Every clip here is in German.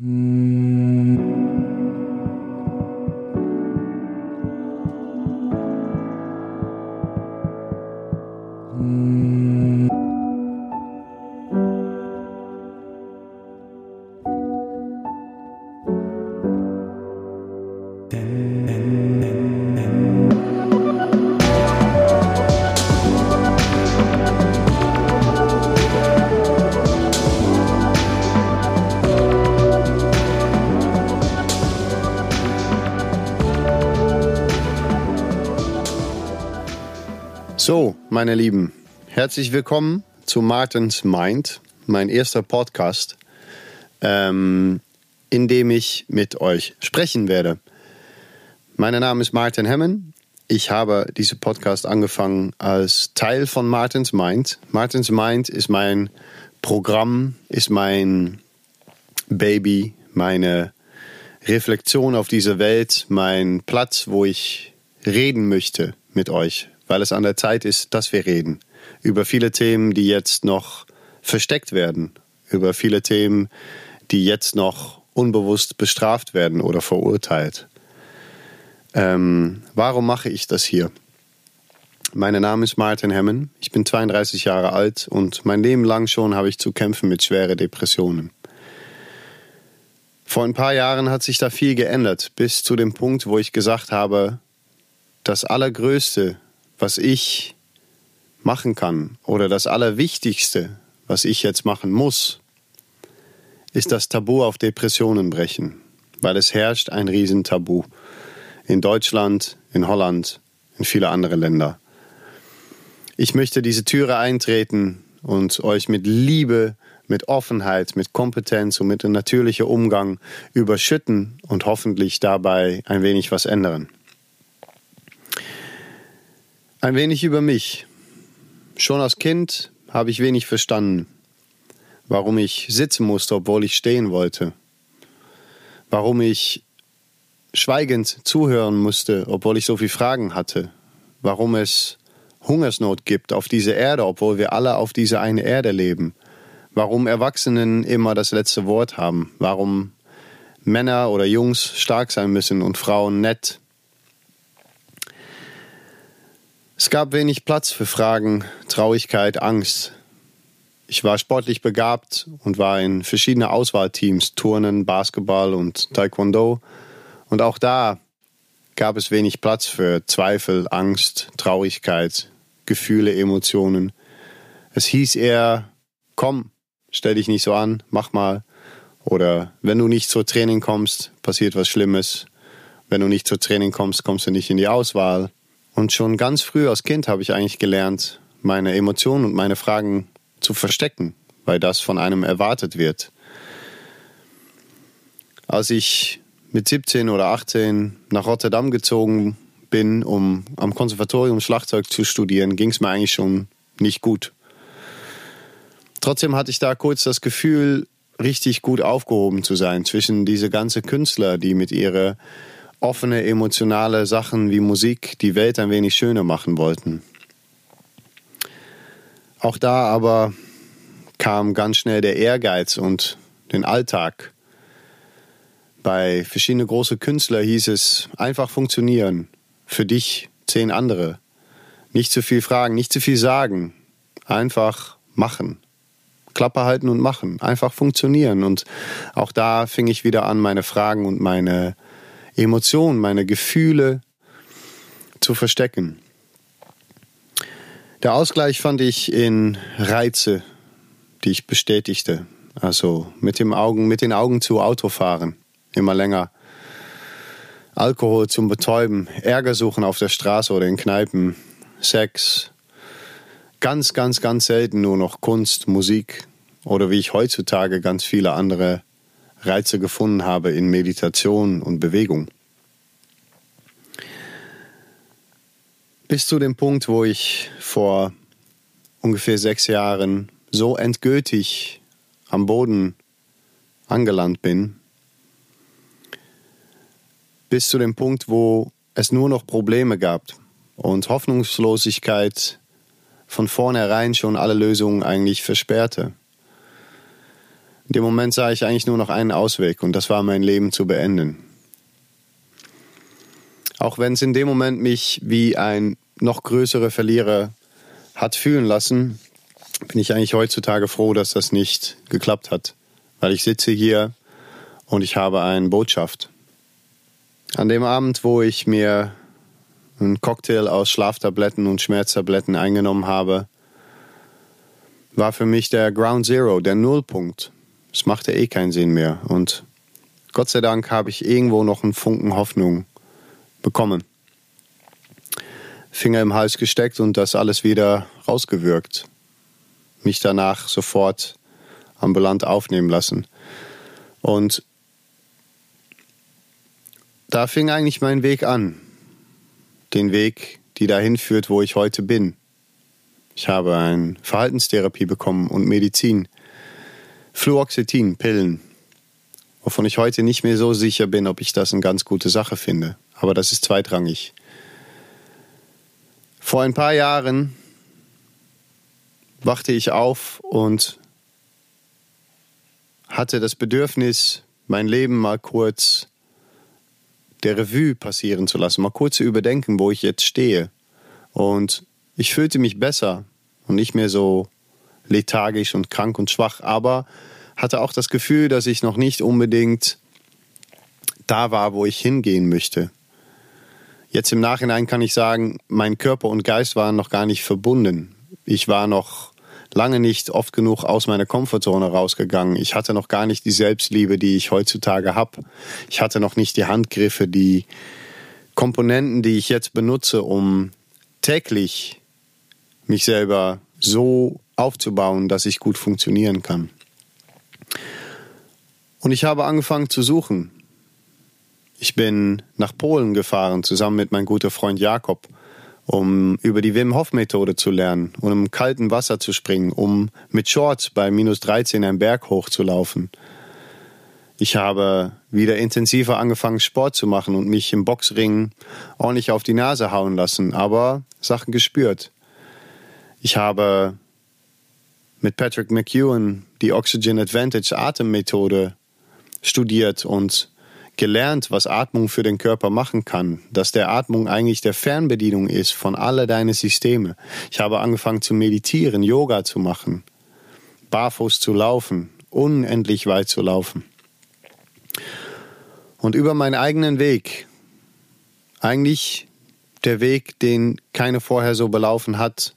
Mm. So, meine Lieben, herzlich willkommen zu Martins Mind, mein erster Podcast, ähm, in dem ich mit euch sprechen werde. Mein Name ist Martin Hemmen. Ich habe diesen Podcast angefangen als Teil von Martins Mind. Martins Mind ist mein Programm, ist mein Baby, meine Reflexion auf diese Welt, mein Platz, wo ich reden möchte mit euch, weil es an der Zeit ist, dass wir reden. Über viele Themen, die jetzt noch versteckt werden. Über viele Themen, die jetzt noch unbewusst bestraft werden oder verurteilt. Ähm, warum mache ich das hier? Mein Name ist Martin Hemmen. Ich bin 32 Jahre alt und mein Leben lang schon habe ich zu kämpfen mit schweren Depressionen. Vor ein paar Jahren hat sich da viel geändert, bis zu dem Punkt, wo ich gesagt habe, das Allergrößte, was ich machen kann oder das Allerwichtigste, was ich jetzt machen muss, ist das Tabu auf Depressionen brechen, weil es herrscht ein Riesentabu in Deutschland, in Holland, in viele andere Länder. Ich möchte diese Türe eintreten und euch mit Liebe, mit Offenheit, mit Kompetenz und mit einem natürlichen Umgang überschütten und hoffentlich dabei ein wenig was ändern. Ein wenig über mich. Schon als Kind habe ich wenig verstanden, warum ich sitzen musste, obwohl ich stehen wollte, warum ich schweigend zuhören musste, obwohl ich so viele Fragen hatte, warum es Hungersnot gibt auf dieser Erde, obwohl wir alle auf dieser eine Erde leben, warum Erwachsenen immer das letzte Wort haben, warum Männer oder Jungs stark sein müssen und Frauen nett Es gab wenig Platz für Fragen, Traurigkeit, Angst. Ich war sportlich begabt und war in verschiedene Auswahlteams, Turnen, Basketball und Taekwondo. Und auch da gab es wenig Platz für Zweifel, Angst, Traurigkeit, Gefühle, Emotionen. Es hieß eher, komm, stell dich nicht so an, mach mal. Oder wenn du nicht zur Training kommst, passiert was Schlimmes. Wenn du nicht zur Training kommst, kommst du nicht in die Auswahl. Und schon ganz früh als Kind habe ich eigentlich gelernt, meine Emotionen und meine Fragen zu verstecken, weil das von einem erwartet wird. Als ich mit 17 oder 18 nach Rotterdam gezogen bin, um am Konservatorium Schlagzeug zu studieren, ging es mir eigentlich schon nicht gut. Trotzdem hatte ich da kurz das Gefühl, richtig gut aufgehoben zu sein zwischen diese ganzen Künstler, die mit ihrer offene, emotionale Sachen wie Musik die Welt ein wenig schöner machen wollten. Auch da aber kam ganz schnell der Ehrgeiz und den Alltag. Bei verschiedenen großen Künstlern hieß es einfach funktionieren. Für dich zehn andere. Nicht zu viel fragen, nicht zu viel sagen. Einfach machen. Klappe halten und machen. Einfach funktionieren. Und auch da fing ich wieder an, meine Fragen und meine Emotionen, meine Gefühle zu verstecken. Der Ausgleich fand ich in Reize, die ich bestätigte. Also mit, dem Augen, mit den Augen zu Autofahren, immer länger. Alkohol zum Betäuben, Ärger suchen auf der Straße oder in Kneipen, Sex. Ganz, ganz, ganz selten nur noch Kunst, Musik oder wie ich heutzutage ganz viele andere Reize gefunden habe in Meditation und Bewegung. Bis zu dem Punkt, wo ich vor ungefähr sechs Jahren so endgültig am Boden angelandet bin, bis zu dem Punkt, wo es nur noch Probleme gab und Hoffnungslosigkeit von vornherein schon alle Lösungen eigentlich versperrte. In dem Moment sah ich eigentlich nur noch einen Ausweg und das war mein Leben zu beenden. Auch wenn es in dem Moment mich wie ein noch größerer Verlierer hat fühlen lassen, bin ich eigentlich heutzutage froh, dass das nicht geklappt hat. Weil ich sitze hier und ich habe eine Botschaft. An dem Abend, wo ich mir einen Cocktail aus Schlaftabletten und Schmerztabletten eingenommen habe, war für mich der Ground Zero, der Nullpunkt. Es machte eh keinen Sinn mehr. Und Gott sei Dank habe ich irgendwo noch einen Funken Hoffnung bekommen. Finger im Hals gesteckt und das alles wieder rausgewürgt. Mich danach sofort ambulant aufnehmen lassen. Und da fing eigentlich mein Weg an. Den Weg, die dahin führt, wo ich heute bin. Ich habe eine Verhaltenstherapie bekommen und Medizin. Fluoxetin, Pillen. Wovon ich heute nicht mehr so sicher bin, ob ich das eine ganz gute Sache finde. Aber das ist zweitrangig. Vor ein paar Jahren wachte ich auf und hatte das Bedürfnis, mein Leben mal kurz der Revue passieren zu lassen, mal kurz zu überdenken, wo ich jetzt stehe. Und ich fühlte mich besser und nicht mehr so lethargisch und krank und schwach, aber hatte auch das Gefühl, dass ich noch nicht unbedingt da war, wo ich hingehen möchte. Jetzt im Nachhinein kann ich sagen, mein Körper und Geist waren noch gar nicht verbunden. Ich war noch lange nicht oft genug aus meiner Komfortzone rausgegangen. Ich hatte noch gar nicht die Selbstliebe, die ich heutzutage habe. Ich hatte noch nicht die Handgriffe, die Komponenten, die ich jetzt benutze, um täglich mich selber so aufzubauen, dass ich gut funktionieren kann. Und ich habe angefangen zu suchen. Ich bin nach Polen gefahren, zusammen mit meinem guten Freund Jakob um über die Wim Hof Methode zu lernen und im kalten Wasser zu springen, um mit Shorts bei minus 13 einen Berg hochzulaufen. Ich habe wieder intensiver angefangen, Sport zu machen und mich im Boxring ordentlich auf die Nase hauen lassen, aber Sachen gespürt. Ich habe mit Patrick McEwen die Oxygen Advantage Atemmethode studiert und gelernt, was Atmung für den Körper machen kann, dass der Atmung eigentlich der Fernbedienung ist von alle deine Systeme. Ich habe angefangen zu meditieren, Yoga zu machen, barfuß zu laufen, unendlich weit zu laufen. Und über meinen eigenen Weg, eigentlich der Weg, den keine vorher so belaufen hat,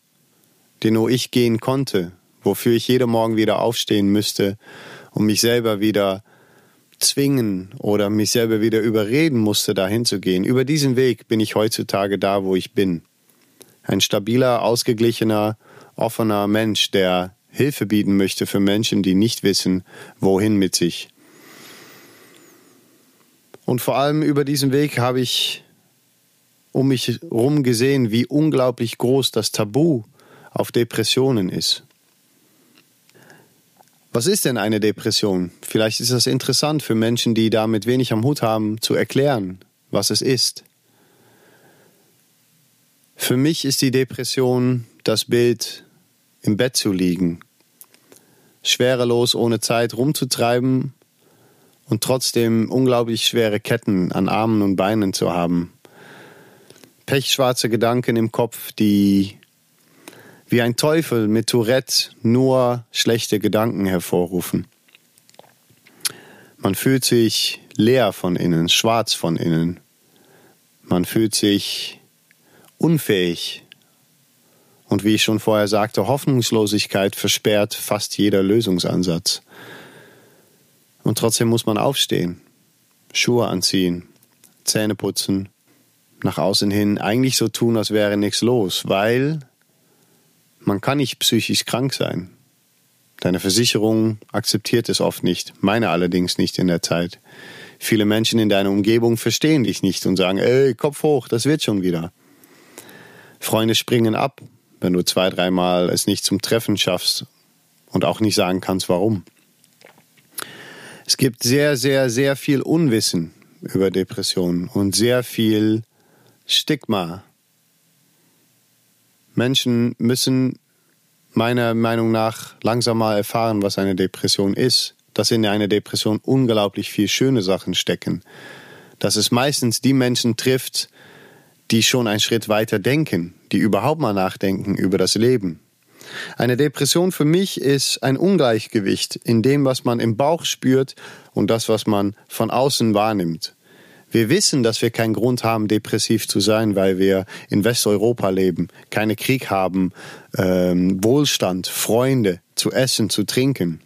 den nur ich gehen konnte, wofür ich jeden Morgen wieder aufstehen müsste, um mich selber wieder zwingen oder mich selber wieder überreden musste, dahin zu gehen. Über diesen Weg bin ich heutzutage da, wo ich bin. Ein stabiler, ausgeglichener, offener Mensch, der Hilfe bieten möchte für Menschen, die nicht wissen, wohin mit sich. Und vor allem über diesen Weg habe ich um mich herum gesehen, wie unglaublich groß das Tabu auf Depressionen ist. Was ist denn eine Depression? Vielleicht ist das interessant für Menschen, die damit wenig am Hut haben, zu erklären, was es ist. Für mich ist die Depression das Bild, im Bett zu liegen, schwerelos ohne Zeit rumzutreiben und trotzdem unglaublich schwere Ketten an Armen und Beinen zu haben. Pechschwarze Gedanken im Kopf, die wie ein Teufel mit Tourette nur schlechte Gedanken hervorrufen. Man fühlt sich leer von innen, schwarz von innen. Man fühlt sich unfähig. Und wie ich schon vorher sagte, Hoffnungslosigkeit versperrt fast jeder Lösungsansatz. Und trotzdem muss man aufstehen, Schuhe anziehen, Zähne putzen, nach außen hin eigentlich so tun, als wäre nichts los, weil man kann nicht psychisch krank sein. Deine Versicherung akzeptiert es oft nicht, meine allerdings nicht in der Zeit. Viele Menschen in deiner Umgebung verstehen dich nicht und sagen, ey, Kopf hoch, das wird schon wieder. Freunde springen ab, wenn du zwei, dreimal es nicht zum Treffen schaffst und auch nicht sagen kannst, warum. Es gibt sehr, sehr, sehr viel Unwissen über Depressionen und sehr viel Stigma Menschen müssen meiner Meinung nach langsam mal erfahren, was eine Depression ist. dass in einer Depression unglaublich viel schöne Sachen stecken. Dass es meistens die Menschen trifft, die schon einen Schritt weiter denken, die überhaupt mal nachdenken über das Leben. Eine Depression für mich ist ein Ungleichgewicht in dem, was man im Bauch spürt und das, was man von außen wahrnimmt. Wir wissen, dass wir keinen Grund haben, depressiv zu sein, weil wir in Westeuropa leben, keinen Krieg haben, ähm, Wohlstand, Freunde, zu essen, zu trinken.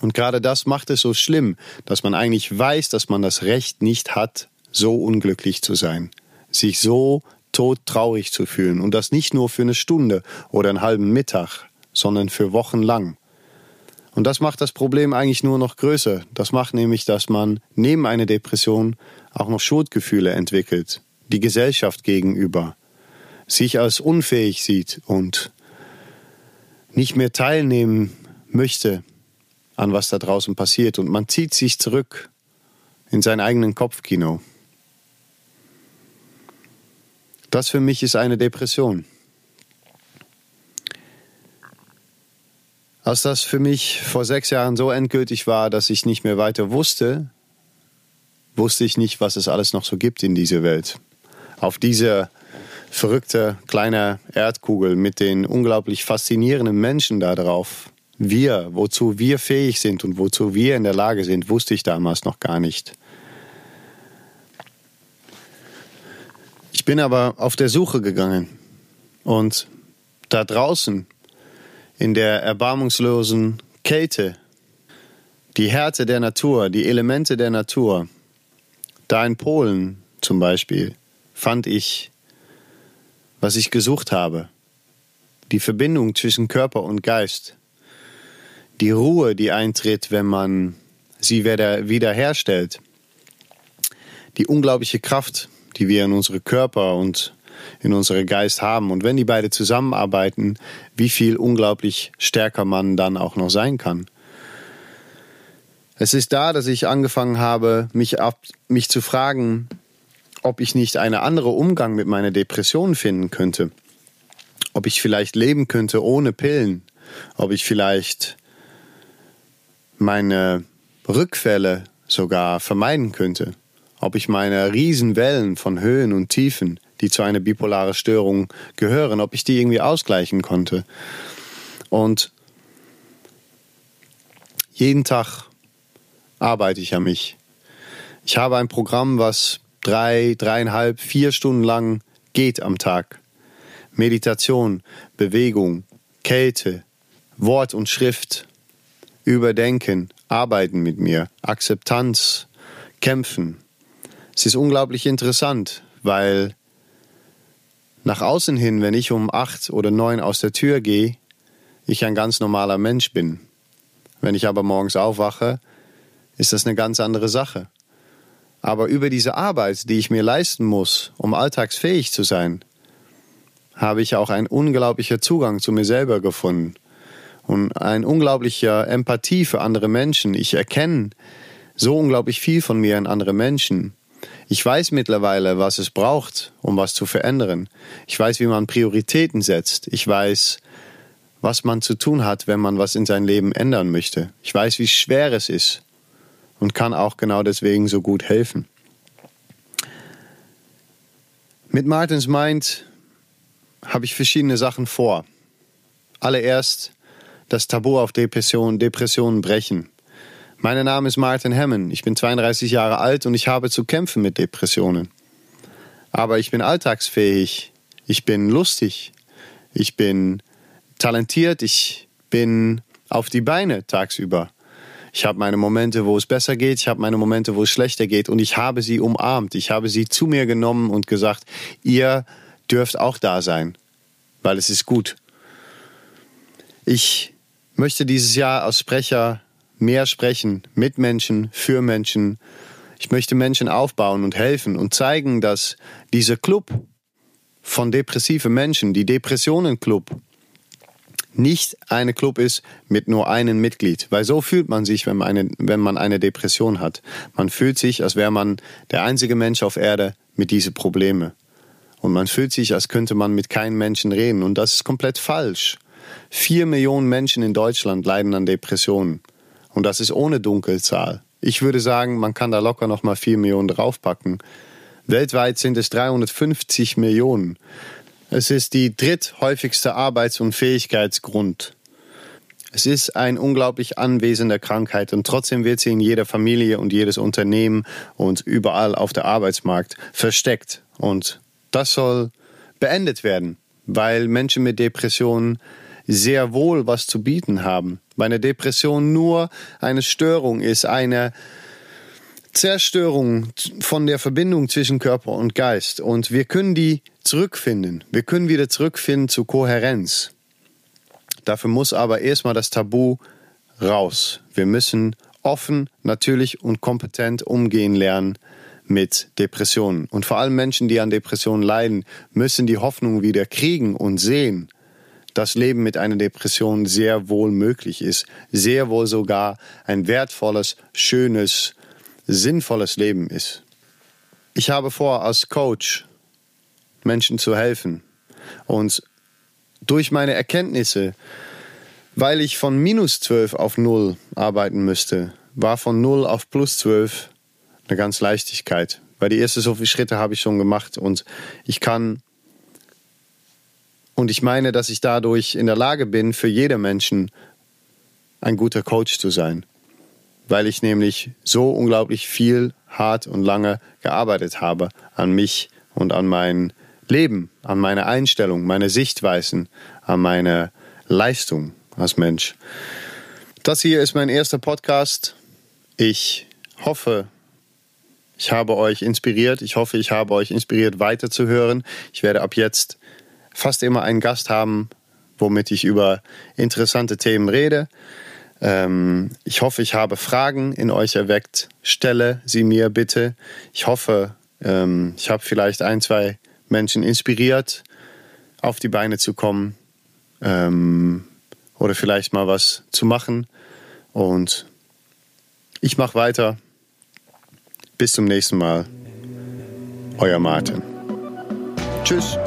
Und gerade das macht es so schlimm, dass man eigentlich weiß, dass man das Recht nicht hat, so unglücklich zu sein, sich so todtraurig zu fühlen und das nicht nur für eine Stunde oder einen halben Mittag, sondern für Wochen lang. Und das macht das Problem eigentlich nur noch größer. Das macht nämlich, dass man neben einer Depression auch noch Schuldgefühle entwickelt, die Gesellschaft gegenüber, sich als unfähig sieht und nicht mehr teilnehmen möchte an was da draußen passiert und man zieht sich zurück in sein eigenen Kopfkino. Das für mich ist eine Depression. Als das für mich vor sechs Jahren so endgültig war, dass ich nicht mehr weiter wusste, wusste ich nicht, was es alles noch so gibt in dieser Welt. Auf dieser verrückte kleine Erdkugel mit den unglaublich faszinierenden Menschen da drauf. Wir, wozu wir fähig sind und wozu wir in der Lage sind, wusste ich damals noch gar nicht. Ich bin aber auf der Suche gegangen und da draußen in der erbarmungslosen Kälte, die Härte der Natur, die Elemente der Natur, da in Polen zum Beispiel, fand ich, was ich gesucht habe. Die Verbindung zwischen Körper und Geist. Die Ruhe, die eintritt, wenn man sie wieder wiederherstellt. Die unglaubliche Kraft, die wir in unsere Körper und in unsere Geist haben. Und wenn die beide zusammenarbeiten, wie viel unglaublich stärker man dann auch noch sein kann. Es ist da, dass ich angefangen habe, mich, ab, mich zu fragen, ob ich nicht einen anderen Umgang mit meiner Depression finden könnte. Ob ich vielleicht leben könnte ohne Pillen. Ob ich vielleicht meine Rückfälle sogar vermeiden könnte ob ich meine Riesenwellen von Höhen und Tiefen, die zu einer bipolaren Störung gehören, ob ich die irgendwie ausgleichen konnte. Und jeden Tag arbeite ich an mich. Ich habe ein Programm, was drei, dreieinhalb, vier Stunden lang geht am Tag. Meditation, Bewegung, Kälte, Wort und Schrift, Überdenken, Arbeiten mit mir, Akzeptanz, Kämpfen, es ist unglaublich interessant, weil nach außen hin, wenn ich um acht oder neun aus der Tür gehe, ich ein ganz normaler Mensch bin. Wenn ich aber morgens aufwache, ist das eine ganz andere Sache. Aber über diese Arbeit, die ich mir leisten muss, um alltagsfähig zu sein, habe ich auch einen unglaublichen Zugang zu mir selber gefunden und ein unglaublicher Empathie für andere Menschen. Ich erkenne so unglaublich viel von mir in andere Menschen. Ich weiß mittlerweile, was es braucht, um was zu verändern. Ich weiß, wie man Prioritäten setzt. Ich weiß, was man zu tun hat, wenn man was in sein Leben ändern möchte. Ich weiß, wie schwer es ist und kann auch genau deswegen so gut helfen. Mit Martins Mind habe ich verschiedene Sachen vor. Allererst das Tabu auf Depression, Depressionen brechen. Mein Name ist Martin Hemmen. Ich bin 32 Jahre alt und ich habe zu kämpfen mit Depressionen. Aber ich bin alltagsfähig. Ich bin lustig. Ich bin talentiert. Ich bin auf die Beine tagsüber. Ich habe meine Momente, wo es besser geht. Ich habe meine Momente, wo es schlechter geht. Und ich habe sie umarmt. Ich habe sie zu mir genommen und gesagt, ihr dürft auch da sein, weil es ist gut. Ich möchte dieses Jahr als Sprecher mehr sprechen mit Menschen, für Menschen. Ich möchte Menschen aufbauen und helfen und zeigen, dass dieser Club von depressiven Menschen, die Depressionenclub, nicht eine Club ist mit nur einem Mitglied, weil so fühlt man sich, wenn man eine, wenn man eine Depression hat. Man fühlt sich, als wäre man der einzige Mensch auf Erde mit diesen Problemen. Und man fühlt sich, als könnte man mit keinem Menschen reden. Und das ist komplett falsch. Vier Millionen Menschen in Deutschland leiden an Depressionen. Und das ist ohne Dunkelzahl. Ich würde sagen, man kann da locker noch mal 4 Millionen draufpacken. Weltweit sind es 350 Millionen. Es ist die dritthäufigste Arbeits- und Fähigkeitsgrund. Es ist ein unglaublich anwesender Krankheit und trotzdem wird sie in jeder Familie und jedes Unternehmen und überall auf der Arbeitsmarkt versteckt. Und das soll beendet werden, weil Menschen mit Depressionen sehr wohl was zu bieten haben. Weil eine Depression nur eine Störung ist, eine Zerstörung von der Verbindung zwischen Körper und Geist. Und wir können die zurückfinden. Wir können wieder zurückfinden zu Kohärenz. Dafür muss aber erstmal das Tabu raus. Wir müssen offen, natürlich und kompetent umgehen lernen mit Depressionen. Und vor allem Menschen, die an Depressionen leiden, müssen die Hoffnung wieder kriegen und sehen, dass Leben mit einer Depression sehr wohl möglich ist, sehr wohl sogar ein wertvolles, schönes, sinnvolles Leben ist. Ich habe vor, als Coach Menschen zu helfen. Und durch meine Erkenntnisse, weil ich von minus 12 auf 0 arbeiten müsste, war von 0 auf plus 12 eine ganz Leichtigkeit. Weil die ersten so viele Schritte habe ich schon gemacht und ich kann und ich meine, dass ich dadurch in der Lage bin, für jeder Menschen ein guter Coach zu sein. Weil ich nämlich so unglaublich viel, hart und lange gearbeitet habe an mich und an mein Leben, an meine Einstellung, meine Sichtweisen, an meine Leistung als Mensch. Das hier ist mein erster Podcast. Ich hoffe, ich habe euch inspiriert. Ich hoffe, ich habe euch inspiriert, weiterzuhören. Ich werde ab jetzt fast immer einen Gast haben, womit ich über interessante Themen rede. Ähm, ich hoffe, ich habe Fragen in euch erweckt. Stelle sie mir bitte. Ich hoffe, ähm, ich habe vielleicht ein, zwei Menschen inspiriert, auf die Beine zu kommen ähm, oder vielleicht mal was zu machen. Und ich mache weiter. Bis zum nächsten Mal. Euer Martin. Tschüss.